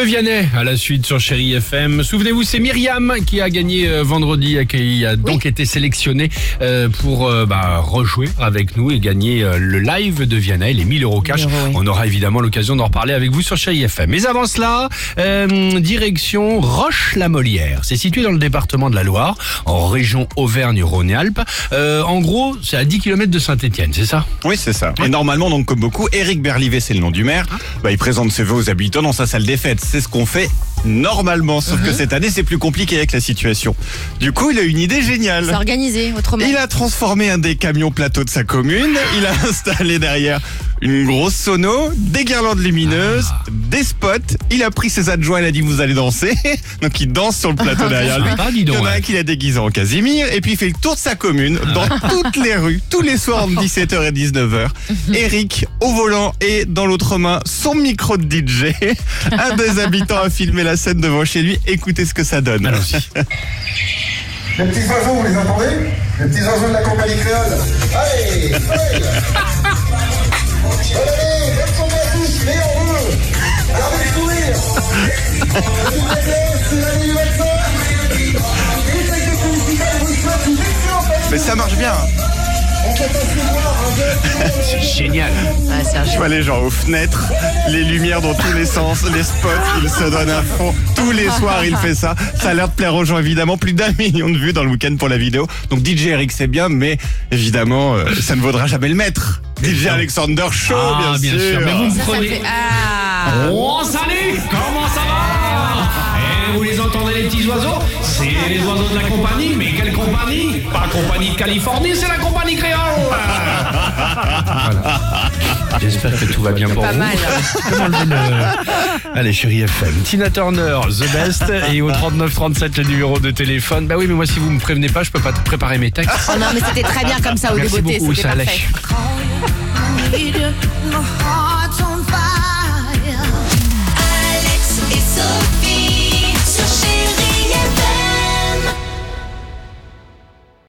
Vianney à la suite sur Chéri FM. Souvenez-vous, c'est Myriam qui a gagné euh, vendredi, euh, qui a donc été sélectionnée euh, pour euh, bah, rejouer avec nous et gagner euh, le live de Vianney, les 1000 euros cash. 1000 euros, oui. On aura évidemment l'occasion d'en reparler avec vous sur Chéri FM. Mais avant cela, euh, direction Roche-la-Molière. C'est situé dans le département de la Loire, en région Auvergne-Rhône-Alpes. Euh, en gros, c'est à 10 km de Saint-Etienne, c'est ça? Oui, c'est ça. Et normalement, donc comme beaucoup, Éric Berlivet, c'est le nom du maire. Bah, il présente ses vœux aux habitants dans sa salle des fêtes. C'est ce qu'on fait normalement, sauf que cette année, c'est plus compliqué avec la situation. Du coup, il a une idée géniale. C'est organisé autrement. Il a transformé un des camions plateaux de sa commune. Il a installé derrière une grosse sono, des guirlandes lumineuses, des spots. Il a pris ses adjoints, il a dit vous allez danser. Donc il danse sur le plateau derrière lui. sympa, dis Il y en a ouais. un qui l'a déguisé en Casimir et puis il fait le tour de sa commune dans toutes les rues, tous les soirs entre 17h et 19h. Eric au volant et dans l'autre main son micro de DJ. Un des habitants a filmé la scène devant chez lui. Écoutez ce que ça donne. Les petits oiseaux, vous les entendez? Les petits oiseaux de la compagnie créole. Allez, allez Allez, lève ton bras tous, meilleur vœu Gardez le sourire l'année du vaccin bruit de vous Mais ça marche bien. C'est génial. Ouais, Je vois les gens aux fenêtres, les lumières dans tous les sens, les spots, il se donne à fond. Tous les soirs, il fait ça. Ça a l'air de plaire aux gens, évidemment. Plus d'un million de vues dans le week-end pour la vidéo. Donc DJ Eric, c'est bien, mais évidemment, euh, ça ne vaudra jamais le maître. DJ Alexander Show, Ah, bien, bien sûr. Mais vous me Ça, ça me prenez... fait... Ah Oh C'est les oiseaux de la compagnie, mais quelle compagnie? Pas compagnie de Californie, c'est la compagnie créole Voilà. J'espère que tout va bien pour Pas vous. mal. Allez, chérie FM. Tina Turner, The Best. Et au 3937, le numéro de téléphone. Bah oui, mais moi, si vous me prévenez pas, je peux pas préparer mes textes. Oh non, mais c'était très bien comme ça au Merci débeauté. beaucoup, C'était ça allait.